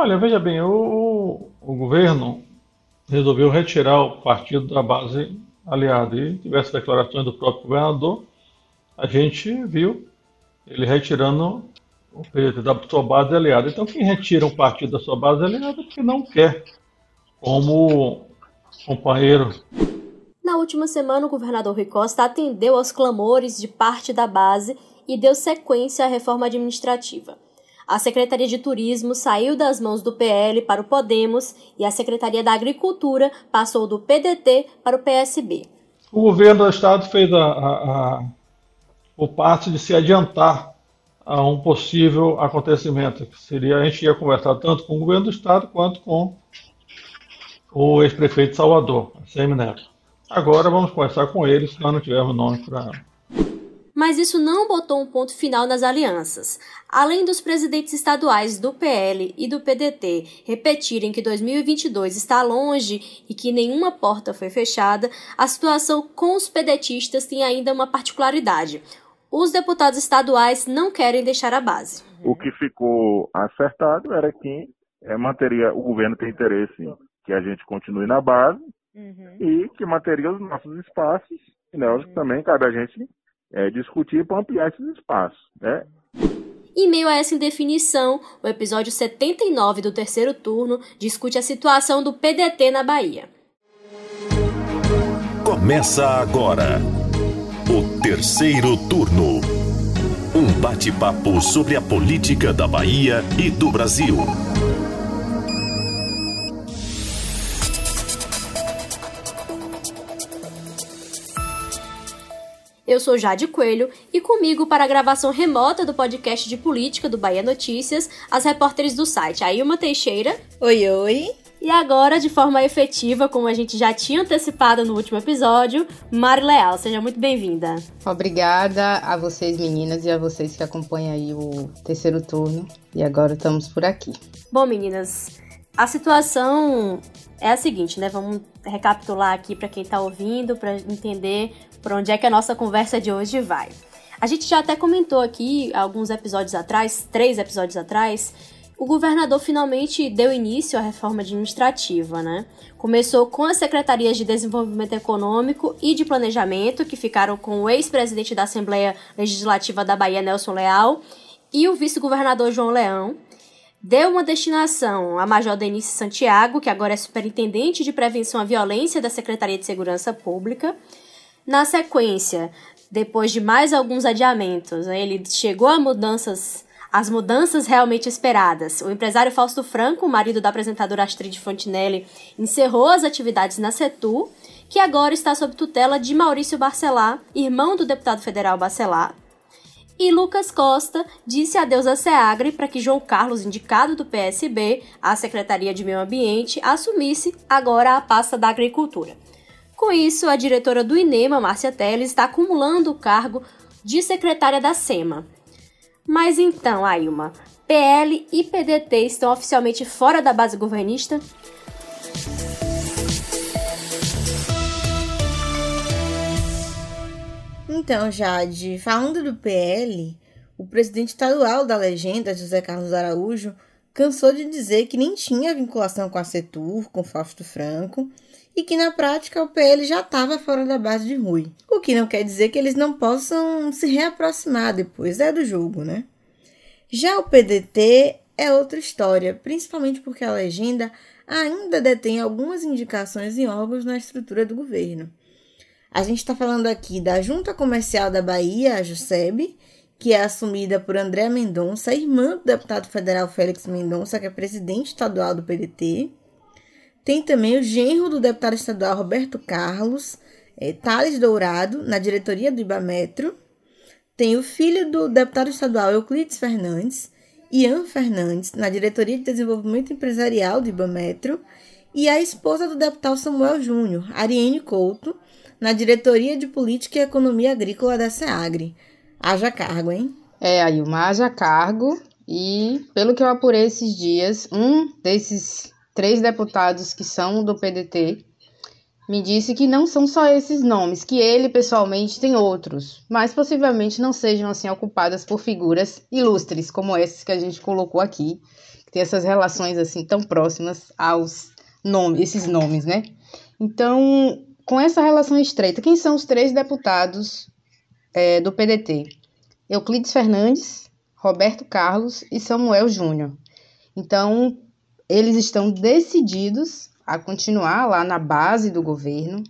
Olha, veja bem, o, o governo resolveu retirar o partido da base aliada e tivesse declarações do próprio governador, a gente viu ele retirando o PDT da sua base aliada. Então, quem retira um partido da sua base aliada é porque não quer como companheiro. Na última semana, o governador Rui Costa atendeu aos clamores de parte da base e deu sequência à reforma administrativa. A Secretaria de Turismo saiu das mãos do PL para o Podemos e a Secretaria da Agricultura passou do PDT para o PSB. O governo do Estado fez a, a, a, o passo de se adiantar a um possível acontecimento, que seria a gente ia conversar tanto com o governo do Estado quanto com o ex-prefeito Salvador, Semi Neto. Agora vamos conversar com eles, se nós não tivermos nome para mas isso não botou um ponto final nas alianças. Além dos presidentes estaduais do PL e do PDT repetirem que 2022 está longe e que nenhuma porta foi fechada, a situação com os pedetistas tem ainda uma particularidade. Os deputados estaduais não querem deixar a base. O que ficou acertado era que é, manteria, o governo tem interesse que a gente continue na base uhum. e que manteria os nossos espaços. E né, uhum. também cabe a gente é, discutir para ampliar esses espaços. Né? Em meio a essa indefinição, o episódio 79 do terceiro turno discute a situação do PDT na Bahia. Começa agora o terceiro turno. Um bate-papo sobre a política da Bahia e do Brasil. Eu sou Jade Coelho e comigo para a gravação remota do podcast de política do Bahia Notícias, as repórteres do site Ailma Teixeira. Oi, oi. E agora, de forma efetiva, como a gente já tinha antecipado no último episódio, Mari Leal, seja muito bem-vinda. Obrigada a vocês, meninas, e a vocês que acompanham aí o terceiro turno. E agora estamos por aqui. Bom, meninas, a situação é a seguinte, né? Vamos recapitular aqui para quem está ouvindo, para entender por onde é que a nossa conversa de hoje vai. A gente já até comentou aqui alguns episódios atrás, três episódios atrás, o governador finalmente deu início à reforma administrativa, né? Começou com as secretarias de Desenvolvimento Econômico e de Planejamento, que ficaram com o ex-presidente da Assembleia Legislativa da Bahia, Nelson Leal, e o vice-governador João Leão. Deu uma destinação a Major Denise Santiago, que agora é superintendente de prevenção à violência da Secretaria de Segurança Pública. Na sequência, depois de mais alguns adiamentos, ele chegou a mudanças, as mudanças realmente esperadas. O empresário Fausto Franco, marido da apresentadora Astrid Fontinelli, encerrou as atividades na Setu, que agora está sob tutela de Maurício Barcelar, irmão do deputado federal Barcelar. E Lucas Costa disse adeus a SEAGRE para que João Carlos, indicado do PSB à Secretaria de Meio Ambiente, assumisse agora a pasta da Agricultura. Com isso, a diretora do INEMA, Márcia Teles, está acumulando o cargo de secretária da SEMA. Mas então, Ailma, PL e PDT estão oficialmente fora da base governista? Então, Jade, falando do PL, o presidente estadual da legenda, José Carlos Araújo, cansou de dizer que nem tinha vinculação com a Setur, com Fausto Franco, e que na prática o PL já estava fora da base de Rui. O que não quer dizer que eles não possam se reaproximar depois, é do jogo, né? Já o PDT é outra história, principalmente porque a legenda ainda detém algumas indicações em órgãos na estrutura do governo. A gente está falando aqui da Junta Comercial da Bahia, a JUSEB, que é assumida por André Mendonça, irmã do deputado federal Félix Mendonça, que é presidente estadual do PDT. Tem também o genro do deputado estadual Roberto Carlos, é, Thales Dourado, na diretoria do Ibametro. Tem o filho do deputado estadual Euclides Fernandes, Ian Fernandes, na diretoria de desenvolvimento empresarial do Ibametro. E a esposa do deputado Samuel Júnior, Ariane Couto, na diretoria de política e economia agrícola da SEAGRE. Haja cargo, hein? É, aí uma haja cargo. E pelo que eu apurei esses dias, um desses três deputados que são do PDT, me disse que não são só esses nomes, que ele pessoalmente tem outros, mas possivelmente não sejam assim ocupadas por figuras ilustres como esses que a gente colocou aqui, ter essas relações assim tão próximas aos nomes, esses nomes, né? Então, com essa relação estreita, quem são os três deputados é, do PDT? Euclides Fernandes, Roberto Carlos e Samuel Júnior. Então, eles estão decididos a continuar lá na base do governo.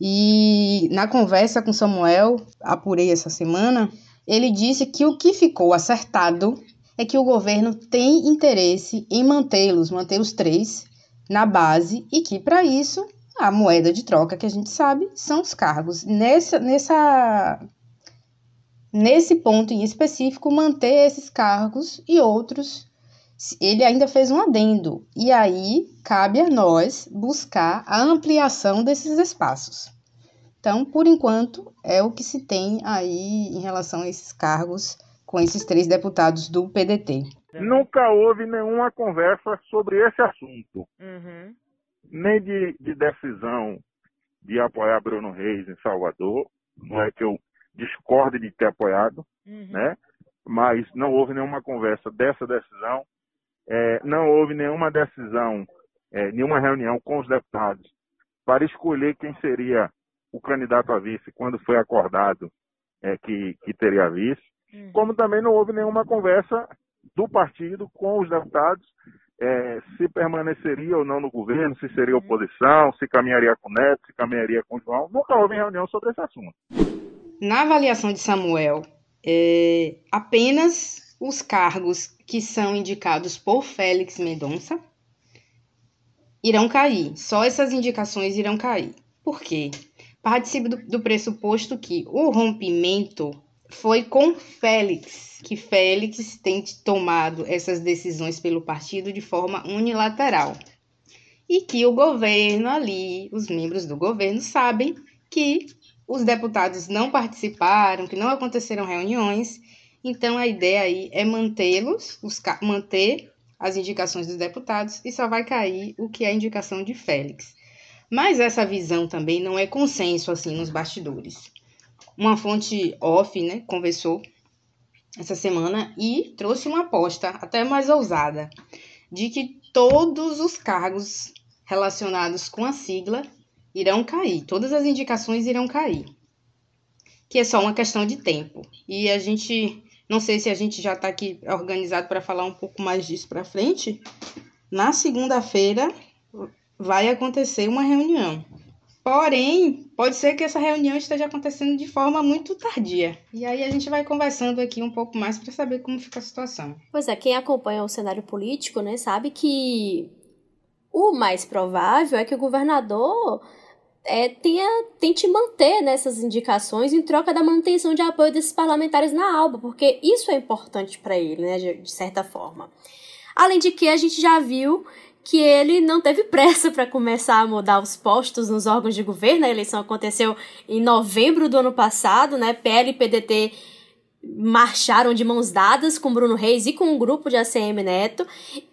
E na conversa com Samuel, apurei essa semana, ele disse que o que ficou acertado é que o governo tem interesse em mantê-los, manter os três na base e que para isso a moeda de troca que a gente sabe são os cargos. Nessa, nessa, nesse ponto em específico, manter esses cargos e outros. Ele ainda fez um adendo, e aí cabe a nós buscar a ampliação desses espaços. Então, por enquanto, é o que se tem aí em relação a esses cargos com esses três deputados do PDT. Nunca houve nenhuma conversa sobre esse assunto. Uhum. Nem de, de, decisão de apoiar Bruno Reis em Salvador. Não é que eu discorde de ter apoiado, uhum. né? Mas não houve nenhuma conversa dessa decisão. É, não houve nenhuma decisão, é, nenhuma reunião com os deputados para escolher quem seria o candidato a vice quando foi acordado é, que, que teria vice. Uhum. Como também não houve nenhuma conversa do partido com os deputados é, se permaneceria ou não no governo, se seria uhum. oposição, se caminharia com o Neto, se caminharia com o João. Nunca houve reunião sobre esse assunto. Na avaliação de Samuel, é, apenas os cargos que são indicados por Félix Mendonça irão cair. Só essas indicações irão cair. Por quê? Participo do, do pressuposto que o rompimento foi com Félix, que Félix tem tomado essas decisões pelo partido de forma unilateral. E que o governo ali, os membros do governo, sabem que os deputados não participaram, que não aconteceram reuniões. Então a ideia aí é mantê-los, manter as indicações dos deputados e só vai cair o que é a indicação de Félix. Mas essa visão também não é consenso assim nos bastidores uma fonte off, né, conversou essa semana e trouxe uma aposta até mais ousada de que todos os cargos relacionados com a sigla irão cair, todas as indicações irão cair. Que é só uma questão de tempo. E a gente, não sei se a gente já está aqui organizado para falar um pouco mais disso para frente. Na segunda-feira vai acontecer uma reunião Porém, pode ser que essa reunião esteja acontecendo de forma muito tardia. E aí a gente vai conversando aqui um pouco mais para saber como fica a situação. Pois é, quem acompanha o cenário político, né, sabe que o mais provável é que o governador é, tenha, tente manter nessas indicações em troca da manutenção de apoio desses parlamentares na ALBA, porque isso é importante para ele, né, de, de certa forma. Além de que a gente já viu que ele não teve pressa para começar a mudar os postos nos órgãos de governo. A eleição aconteceu em novembro do ano passado, né? PL e PDT marcharam de mãos dadas com Bruno Reis e com o grupo de ACM Neto.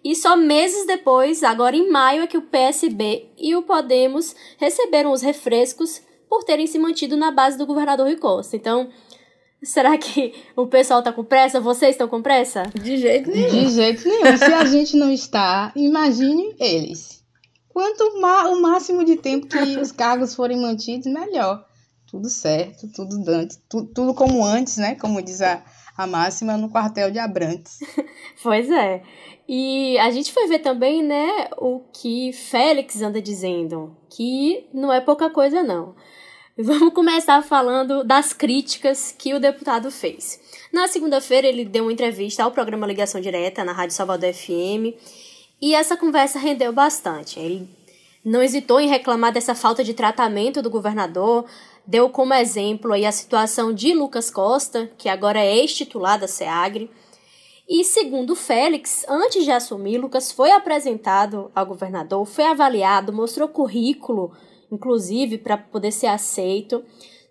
E só meses depois, agora em maio, é que o PSB e o Podemos receberam os refrescos por terem se mantido na base do governador Rui Costa. Então, Será que o pessoal tá com pressa? Vocês estão com pressa? De jeito nenhum. De jeito nenhum. Se a gente não está, imagine eles. Quanto o máximo de tempo que os cargos forem mantidos, melhor. Tudo certo, tudo dante, tudo, tudo como antes, né? Como diz a, a máxima no quartel de Abrantes. pois é. E a gente foi ver também, né, o que Félix anda dizendo, que não é pouca coisa não. Vamos começar falando das críticas que o deputado fez. Na segunda-feira, ele deu uma entrevista ao programa Ligação Direta na Rádio Salvador FM e essa conversa rendeu bastante. Ele não hesitou em reclamar dessa falta de tratamento do governador, deu como exemplo aí a situação de Lucas Costa, que agora é ex-titular da SEAGRE. E segundo Félix, antes de assumir, Lucas foi apresentado ao governador, foi avaliado, mostrou currículo inclusive, para poder ser aceito.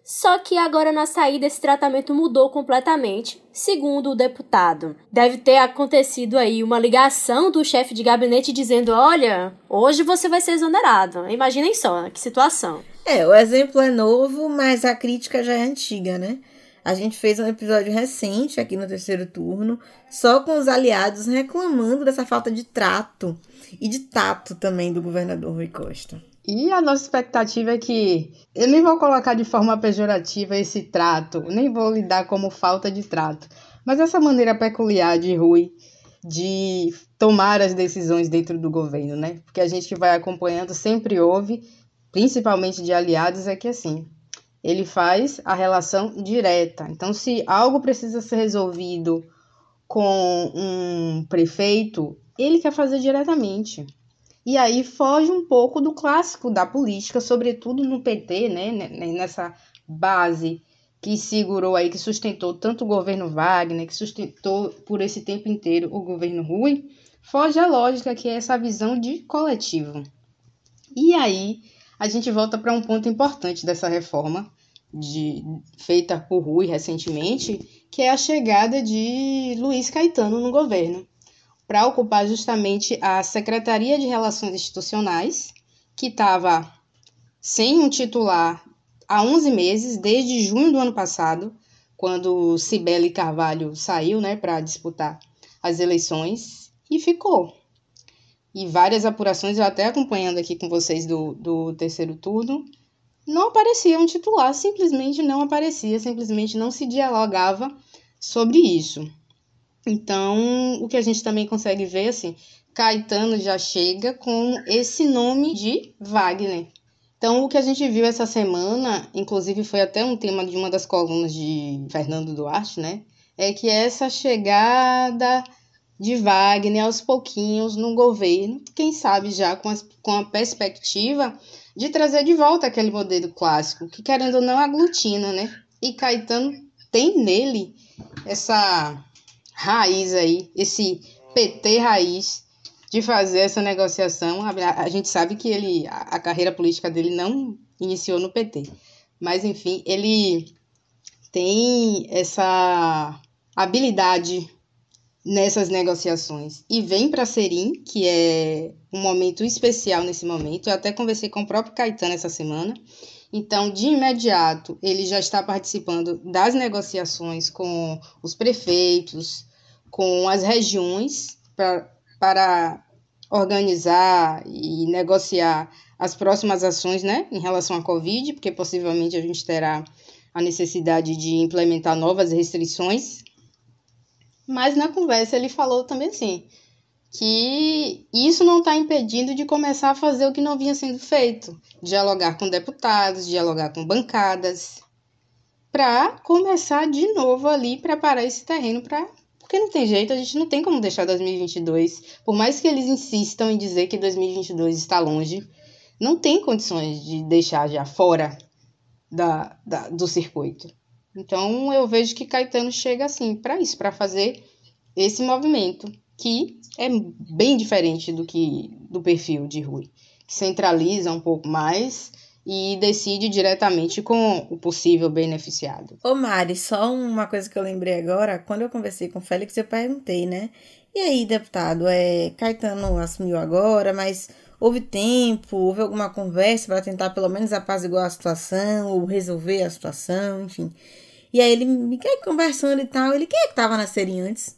Só que agora na saída esse tratamento mudou completamente, segundo o deputado. Deve ter acontecido aí uma ligação do chefe de gabinete dizendo: olha, hoje você vai ser exonerado. Imaginem só que situação. É, o exemplo é novo, mas a crítica já é antiga, né? A gente fez um episódio recente aqui no terceiro turno, só com os aliados reclamando dessa falta de trato e de tato também do governador Rui Costa. E a nossa expectativa é que eu nem vou colocar de forma pejorativa esse trato, nem vou lidar como falta de trato, mas essa maneira peculiar de Rui de tomar as decisões dentro do governo, né? Porque a gente vai acompanhando sempre ouve, principalmente de aliados, é que assim, ele faz a relação direta. Então, se algo precisa ser resolvido com um prefeito, ele quer fazer diretamente. E aí foge um pouco do clássico da política, sobretudo no PT, né? Nessa base que segurou aí, que sustentou tanto o governo Wagner, que sustentou por esse tempo inteiro o governo Rui, foge a lógica que é essa visão de coletivo. E aí a gente volta para um ponto importante dessa reforma de, feita por Rui recentemente, que é a chegada de Luiz Caetano no governo, para ocupar justamente a Secretaria de Relações Institucionais, que estava sem um titular há 11 meses, desde junho do ano passado, quando Cibele Carvalho saiu né, para disputar as eleições, e ficou. E várias apurações, eu até acompanhando aqui com vocês do, do terceiro turno, não aparecia um titular, simplesmente não aparecia, simplesmente não se dialogava sobre isso. Então, o que a gente também consegue ver, assim, Caetano já chega com esse nome de Wagner. Então, o que a gente viu essa semana, inclusive foi até um tema de uma das colunas de Fernando Duarte, né? É que essa chegada de Wagner aos pouquinhos no governo, quem sabe já com, as, com a perspectiva de trazer de volta aquele modelo clássico, que querendo ou não aglutina, né? E Caetano tem nele essa raiz aí, esse PT raiz de fazer essa negociação. A, gente sabe que ele a, carreira política dele não iniciou no PT, mas enfim, ele tem essa habilidade nessas negociações e vem para Serim, que é um momento especial nesse momento. Eu até conversei com o próprio Caetano essa semana. Então, de imediato, ele já está participando das negociações com os prefeitos, com as regiões pra, para organizar e negociar as próximas ações né, em relação à Covid, porque possivelmente a gente terá a necessidade de implementar novas restrições. Mas na conversa ele falou também assim, que isso não está impedindo de começar a fazer o que não vinha sendo feito, dialogar com deputados, dialogar com bancadas, para começar de novo ali preparar esse terreno para porque não tem jeito, a gente não tem como deixar 2022. Por mais que eles insistam em dizer que 2022 está longe, não tem condições de deixar já fora da, da do circuito. Então eu vejo que Caetano chega assim para isso, para fazer esse movimento que é bem diferente do que do perfil de Rui, que centraliza um pouco mais e decide diretamente com o possível beneficiado. Ô Mari, só uma coisa que eu lembrei agora, quando eu conversei com o Félix, eu perguntei, né? E aí, deputado, é, Caetano assumiu agora, mas houve tempo, houve alguma conversa para tentar pelo menos apaziguar a situação ou resolver a situação, enfim. E aí ele me conversando e tal, ele quem é que tava na série antes?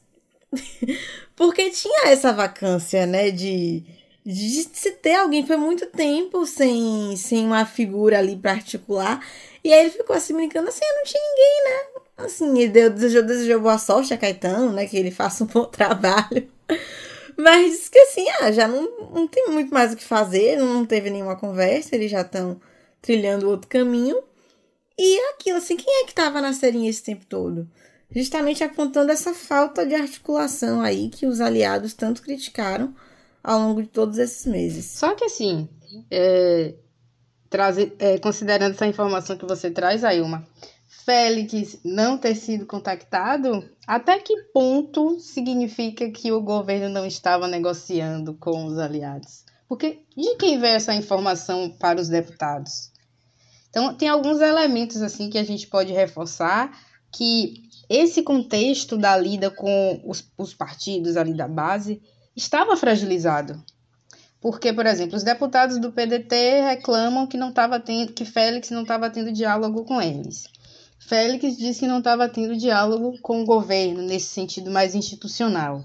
Porque tinha essa vacância, né, de de se ter alguém. Foi muito tempo sem, sem uma figura ali pra articular. E aí ele ficou assim brincando assim, não tinha ninguém, né? Assim, ele deu, desejou, desejou boa sorte a Caetano, né? Que ele faça um bom trabalho. Mas disse que assim, ah, já não, não tem muito mais o que fazer, não teve nenhuma conversa, eles já estão trilhando outro caminho. E aquilo, assim, quem é que tava na serinha esse tempo todo? Justamente apontando essa falta de articulação aí que os aliados tanto criticaram ao longo de todos esses meses. Só que assim, é, é, considerando essa informação que você traz, Ailma, Félix não ter sido contactado, até que ponto significa que o governo não estava negociando com os aliados? Porque de quem veio essa informação para os deputados? Então, tem alguns elementos assim que a gente pode reforçar que esse contexto da lida com os, os partidos ali da base estava fragilizado. Porque, por exemplo, os deputados do PDT reclamam que não estava tendo, que Félix não estava tendo diálogo com eles. Félix disse que não estava tendo diálogo com o governo nesse sentido mais institucional.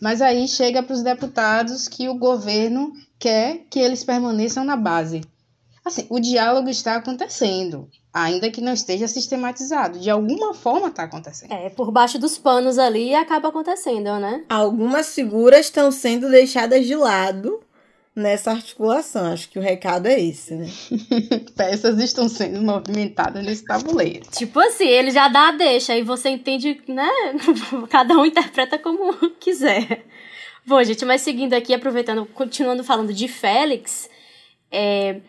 Mas aí chega para os deputados que o governo quer que eles permaneçam na base. Assim, o diálogo está acontecendo, ainda que não esteja sistematizado. De alguma forma está acontecendo. É, por baixo dos panos ali acaba acontecendo, né? Algumas figuras estão sendo deixadas de lado nessa articulação. Acho que o recado é esse, né? Peças estão sendo movimentadas nesse tabuleiro. Tipo assim, ele já dá a deixa e você entende, né? Cada um interpreta como quiser. Bom, gente, mas seguindo aqui, aproveitando, continuando falando de Félix, é,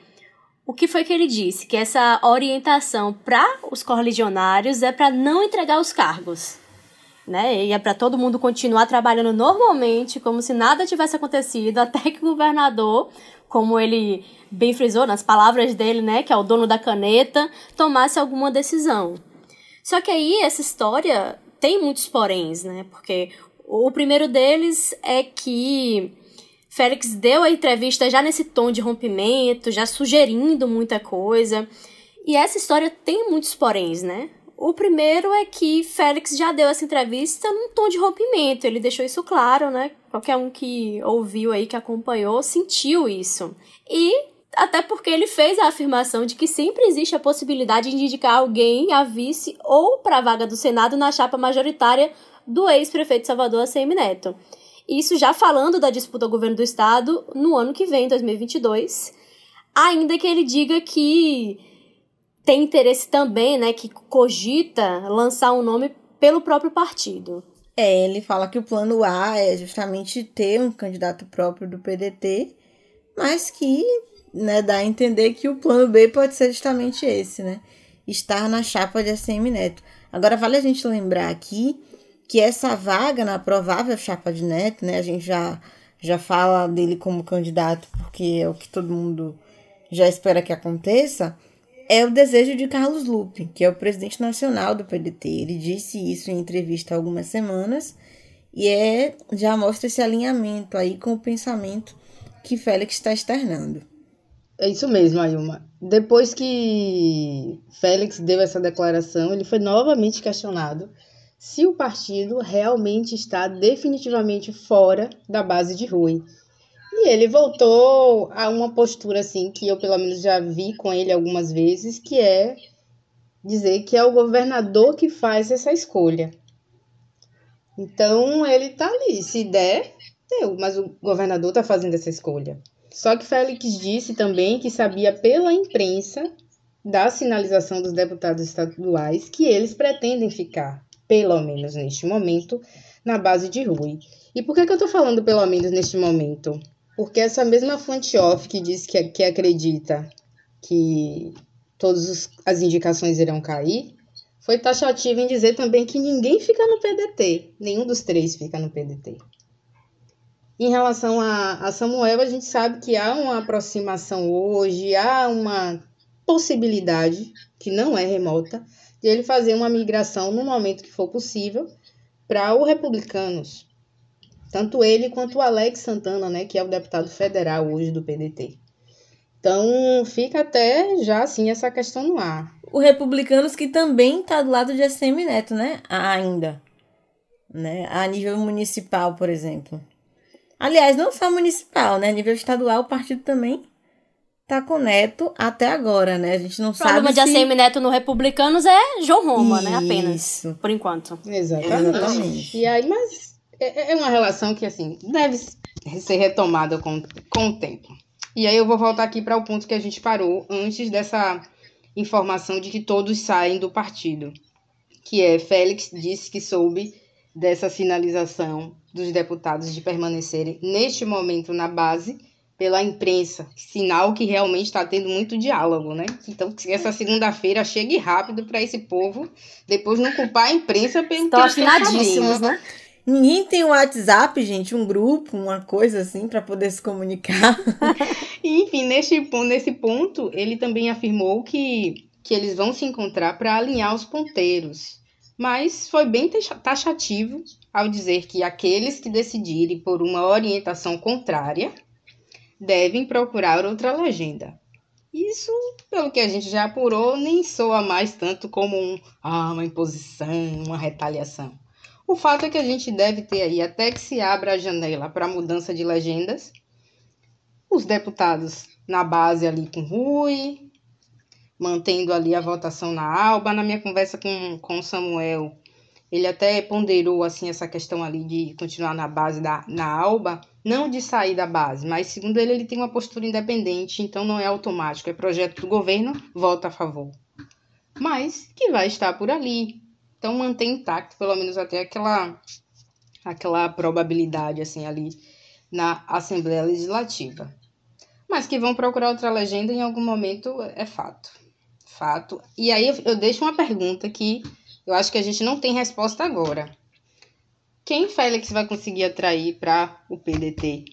o que foi que ele disse? Que essa orientação para os correligionários é para não entregar os cargos né? E é para todo mundo continuar trabalhando normalmente, como se nada tivesse acontecido, até que o governador, como ele bem frisou nas palavras dele, né, que é o dono da caneta, tomasse alguma decisão. Só que aí essa história tem muitos poréns, né? Porque o primeiro deles é que Félix deu a entrevista já nesse tom de rompimento, já sugerindo muita coisa. E essa história tem muitos poréns, né? O primeiro é que Félix já deu essa entrevista num tom de rompimento, ele deixou isso claro, né? Qualquer um que ouviu aí, que acompanhou, sentiu isso. E até porque ele fez a afirmação de que sempre existe a possibilidade de indicar alguém a vice ou para a vaga do Senado na chapa majoritária do ex-prefeito Salvador, ACM Neto. Isso já falando da disputa ao governo do estado no ano que vem, 2022. Ainda que ele diga que tem interesse também, né, que cogita lançar um nome pelo próprio partido. É, ele fala que o plano A é justamente ter um candidato próprio do PDT, mas que né, dá a entender que o plano B pode ser justamente esse, né? Estar na chapa de ACM Neto. Agora, vale a gente lembrar aqui que essa vaga na provável chapa de Neto, né? A gente já, já fala dele como candidato, porque é o que todo mundo já espera que aconteça é o desejo de Carlos Lupe, que é o presidente nacional do PDT. Ele disse isso em entrevista há algumas semanas e é já mostra esse alinhamento aí com o pensamento que Félix está externando. É isso mesmo, Ayuma. Depois que Félix deu essa declaração, ele foi novamente questionado se o partido realmente está definitivamente fora da base de Rui. E ele voltou a uma postura assim que eu pelo menos já vi com ele algumas vezes, que é dizer que é o governador que faz essa escolha. Então ele tá ali, se der, deu, mas o governador tá fazendo essa escolha. Só que Félix disse também que sabia pela imprensa da sinalização dos deputados estaduais que eles pretendem ficar, pelo menos neste momento, na base de Rui. E por que, que eu estou falando pelo menos neste momento? Porque essa mesma fonte off que diz que, que acredita que todas as indicações irão cair, foi taxativa em dizer também que ninguém fica no PDT, nenhum dos três fica no PDT. Em relação a, a Samuel, a gente sabe que há uma aproximação hoje, há uma possibilidade, que não é remota, de ele fazer uma migração no momento que for possível para o Republicanos, tanto ele quanto o Alex Santana, né, que é o deputado federal hoje do PDT. Então, fica até já assim essa questão no ar. O Republicanos que também está do lado de ACM Neto, né? Ainda. Né? A nível municipal, por exemplo. Aliás, não só municipal, né? A nível estadual, o partido também tá com Neto até agora, né? A gente não sabe. O problema de ACM Neto no Republicanos é João Roma, Isso. né? Apenas. Por enquanto. Exatamente. Exatamente. E aí, mas é, é uma relação que, assim, deve ser retomada com, com o tempo. E aí eu vou voltar aqui para o ponto que a gente parou antes dessa informação de que todos saem do partido. Que é, Félix disse que soube dessa sinalização dos deputados de permanecerem neste momento na base pela imprensa, sinal que realmente está tendo muito diálogo, né? Então, que essa segunda-feira chegue rápido para esse povo, depois não culpar a imprensa pelo Estão afinadíssimos, né? Ninguém tem um WhatsApp, gente, um grupo, uma coisa assim, para poder se comunicar. Enfim, nesse, nesse ponto, ele também afirmou que, que eles vão se encontrar para alinhar os ponteiros. Mas foi bem taxativo ao dizer que aqueles que decidirem por uma orientação contrária devem procurar outra legenda. Isso, pelo que a gente já apurou, nem soa mais tanto como um, ah, uma imposição, uma retaliação. O fato é que a gente deve ter aí, até que se abra a janela para mudança de legendas, os deputados na base ali com Rui, mantendo ali a votação na Alba. Na minha conversa com, com Samuel, ele até ponderou assim essa questão ali de continuar na base da na Alba, não de sair da base, mas segundo ele ele tem uma postura independente, então não é automático, é projeto do governo, vota a favor. Mas que vai estar por ali. Então mantém intacto pelo menos até aquela aquela probabilidade assim ali na Assembleia Legislativa. Mas que vão procurar outra legenda em algum momento é fato. Fato. E aí eu deixo uma pergunta que eu acho que a gente não tem resposta agora. Quem Félix vai conseguir atrair para o PDT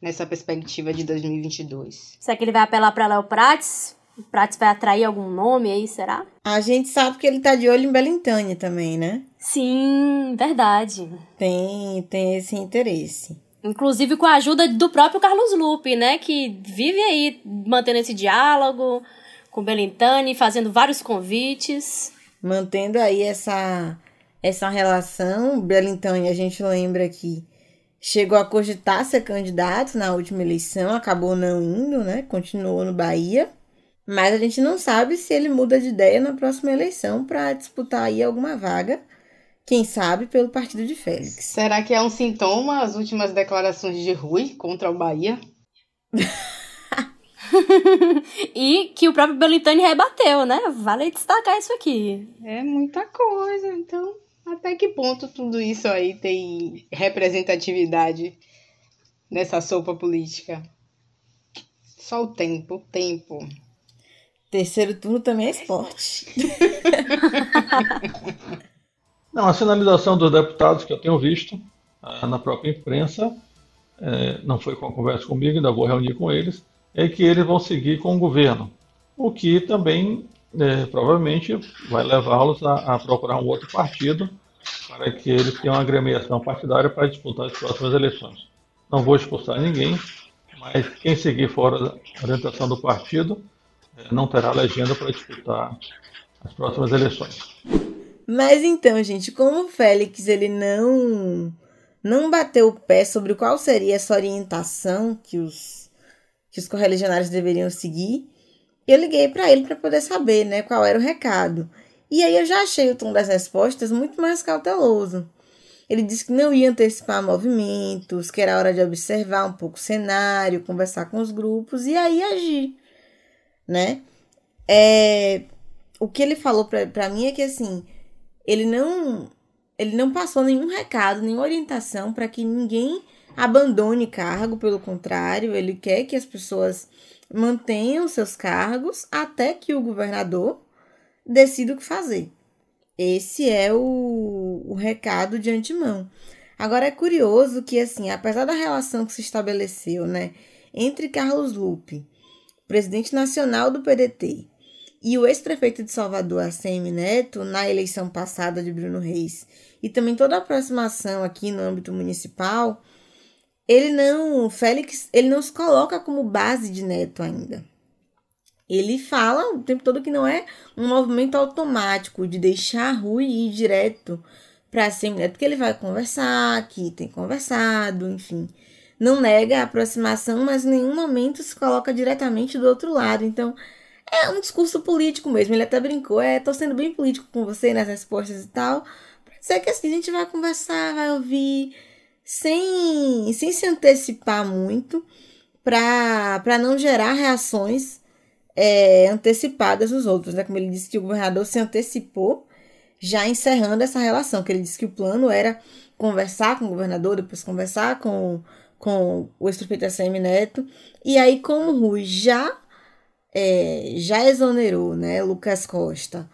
nessa perspectiva de 2022? Será que ele vai apelar para Léo Prates? Prates vai atrair algum nome aí, será? A gente sabe que ele tá de olho em Belintânia também, né? Sim, verdade. Tem, tem esse interesse. Inclusive com a ajuda do próprio Carlos Lupe, né? Que vive aí mantendo esse diálogo com Belintani, fazendo vários convites. Mantendo aí essa, essa relação. Belintani, a gente lembra que chegou a cogitar ser candidato na última eleição, acabou não indo, né? Continuou no Bahia. Mas a gente não sabe se ele muda de ideia na próxima eleição para disputar aí alguma vaga quem sabe pelo partido de Félix. Será que é um sintoma as últimas declarações de Rui contra o Bahia? e que o próprio Belintani rebateu, né? Vale destacar isso aqui. É muita coisa, então até que ponto tudo isso aí tem representatividade nessa sopa política? Só o tempo, o tempo. Terceiro turno também é esporte. Não, a sinalização dos deputados que eu tenho visto ah, na própria imprensa, é, não foi com a conversa comigo, ainda vou reunir com eles, é que eles vão seguir com o governo, o que também é, provavelmente vai levá-los a, a, procurar um outro partido para que eles tenham uma agremiação partidária para disputar as próximas eleições. Não vou expulsar ninguém, mas quem seguir fora da orientação do partido é, não terá legenda para disputar as próximas eleições. Mas então, gente, como o Félix ele não não bateu o pé sobre qual seria essa orientação que os que os correligionários deveriam seguir, eu liguei para ele para poder saber, né, qual era o recado. E aí eu já achei o tom das respostas muito mais cauteloso. Ele disse que não ia antecipar movimentos, que era hora de observar um pouco o cenário, conversar com os grupos e aí agir, né? É, o que ele falou para mim é que assim, ele não ele não passou nenhum recado, nenhuma orientação para que ninguém abandone cargo, pelo contrário, ele quer que as pessoas mantenham seus cargos até que o governador decida o que fazer. Esse é o, o recado de antemão. Agora é curioso que, assim, apesar da relação que se estabeleceu, né, entre Carlos Lupe, presidente nacional do PDT, e o ex-prefeito de Salvador, ACM Neto, na eleição passada de Bruno Reis, e também toda a aproximação aqui no âmbito municipal, ele não, Félix, ele não se coloca como base de Neto ainda. Ele fala o tempo todo que não é um movimento automático de deixar Rui ir direto para ACM Neto, porque ele vai conversar, que tem conversado, enfim. Não nega a aproximação, mas em nenhum momento se coloca diretamente do outro lado. Então, é um discurso político mesmo. Ele até brincou, é, tô sendo bem político com você nas respostas e tal. Pra dizer que assim, a gente vai conversar, vai ouvir, sem, sem se antecipar muito, para não gerar reações é, antecipadas dos outros. Né? Como ele disse que o governador se antecipou, já encerrando essa relação, que ele disse que o plano era conversar com o governador, depois conversar com, com o ex-prefeito Neto. E aí, como o Rui já é, já exonerou né, Lucas Costa,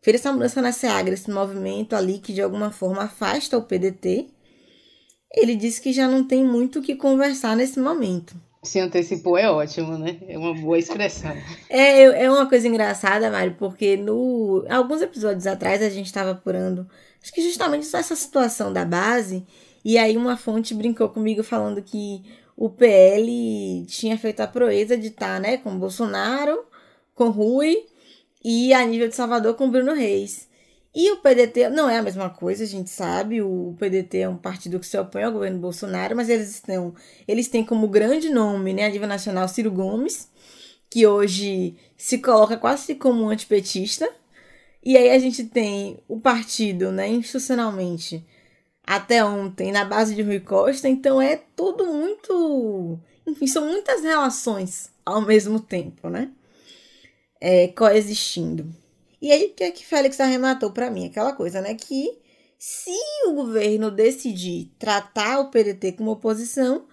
fez essa mudança na SEAGRA, esse movimento ali que de alguma forma afasta o PDT, ele disse que já não tem muito o que conversar nesse momento. Se antecipou é ótimo, né? É uma boa expressão. É, é uma coisa engraçada, Mário, porque no alguns episódios atrás a gente estava apurando, acho que justamente essa situação da base, e aí uma fonte brincou comigo falando que o PL tinha feito a proeza de estar, tá, né, com Bolsonaro, com Rui e a nível de Salvador com Bruno Reis. E o PDT não é a mesma coisa, a gente sabe. O PDT é um partido que se opõe ao governo Bolsonaro, mas eles estão, eles têm como grande nome, né, a nível nacional, Ciro Gomes, que hoje se coloca quase como um antipetista. E aí a gente tem o partido, né, institucionalmente, até ontem, na base de Rui Costa, então é tudo muito. Enfim, são muitas relações ao mesmo tempo, né? É, coexistindo. E aí, o que é que Félix arrematou para mim? Aquela coisa, né? Que se o governo decidir tratar o PDT como oposição,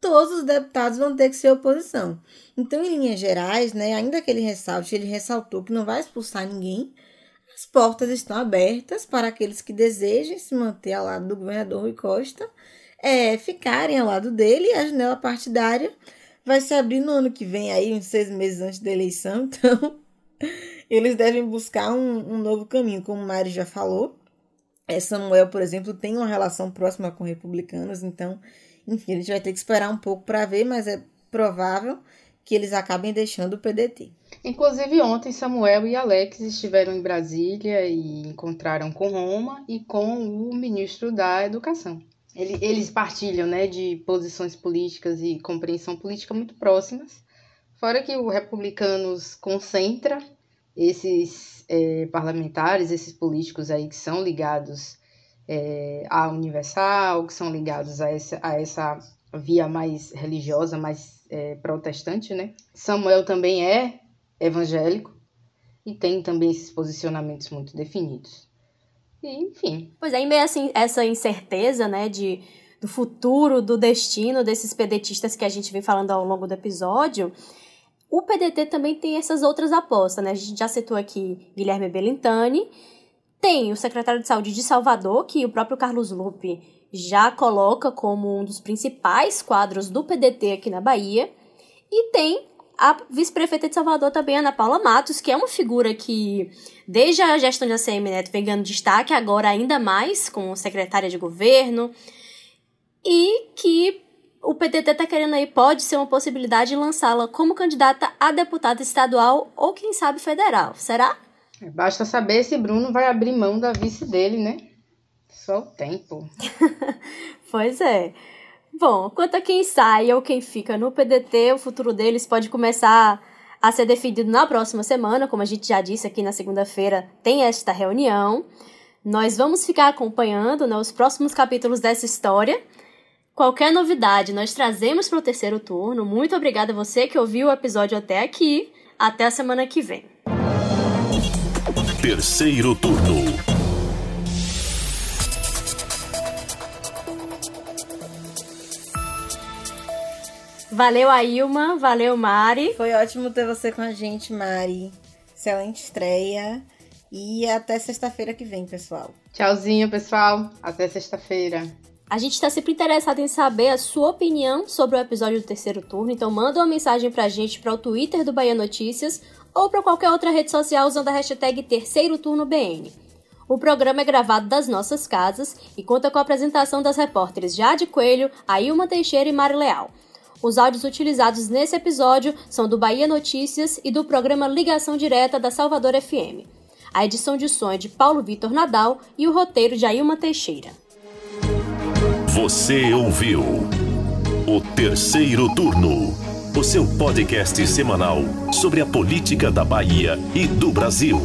todos os deputados vão ter que ser oposição. Então, em linhas gerais, né, ainda que ele ressalte, ele ressaltou que não vai expulsar ninguém, portas estão abertas para aqueles que desejem se manter ao lado do governador Rui Costa, é, ficarem ao lado dele e a janela partidária vai se abrir no ano que vem, aí, uns seis meses antes da eleição. Então, eles devem buscar um, um novo caminho, como o Mari já falou. É, Samuel, por exemplo, tem uma relação próxima com republicanos, então, enfim, a gente vai ter que esperar um pouco para ver, mas é provável que eles acabem deixando o PDT. Inclusive, ontem Samuel e Alex estiveram em Brasília e encontraram com Roma e com o ministro da Educação. Eles partilham né, de posições políticas e compreensão política muito próximas, fora que o Republicanos concentra esses é, parlamentares, esses políticos aí que são ligados é, à Universal, que são ligados a essa, a essa via mais religiosa, mais é, protestante, né? Samuel também é evangélico e tem também esses posicionamentos muito definidos. E, enfim. Pois é, em meio assim, essa incerteza, né, de, do futuro, do destino desses pedetistas que a gente vem falando ao longo do episódio, o PDT também tem essas outras apostas, né? A gente já citou aqui Guilherme Belintani, tem o secretário de Saúde de Salvador, que o próprio Carlos Lupe já coloca como um dos principais quadros do PDT aqui na Bahia, e tem a vice-prefeita de Salvador também, Ana Paula Matos, que é uma figura que, desde a gestão de ACM Neto, vem ganhando destaque, agora ainda mais como secretária de governo, e que o PTT está querendo aí, pode ser uma possibilidade de lançá-la como candidata a deputada estadual ou, quem sabe, federal. Será? É, basta saber se Bruno vai abrir mão da vice dele, né? Só o tempo. pois é. Bom, quanto a quem sai ou quem fica no PDT, o futuro deles pode começar a ser definido na próxima semana, como a gente já disse aqui na segunda-feira, tem esta reunião. Nós vamos ficar acompanhando né, os próximos capítulos dessa história. Qualquer novidade nós trazemos para o terceiro turno. Muito obrigada a você que ouviu o episódio até aqui. Até a semana que vem. Terceiro turno. Valeu, Ailma. Valeu, Mari. Foi ótimo ter você com a gente, Mari. Excelente estreia. E até sexta-feira que vem, pessoal. Tchauzinho, pessoal. Até sexta-feira. A gente está sempre interessado em saber a sua opinião sobre o episódio do terceiro turno, então manda uma mensagem pra gente para o Twitter do Bahia Notícias ou para qualquer outra rede social usando a hashtag Terceiro Turno BN. O programa é gravado das nossas casas e conta com a apresentação das repórteres Jade Coelho, Ailma Teixeira e Mari Leal. Os áudios utilizados nesse episódio são do Bahia Notícias e do programa Ligação Direta da Salvador FM. A edição de som é de Paulo Vitor Nadal e o roteiro de Ailma Teixeira. Você ouviu o terceiro turno, o seu podcast semanal sobre a política da Bahia e do Brasil.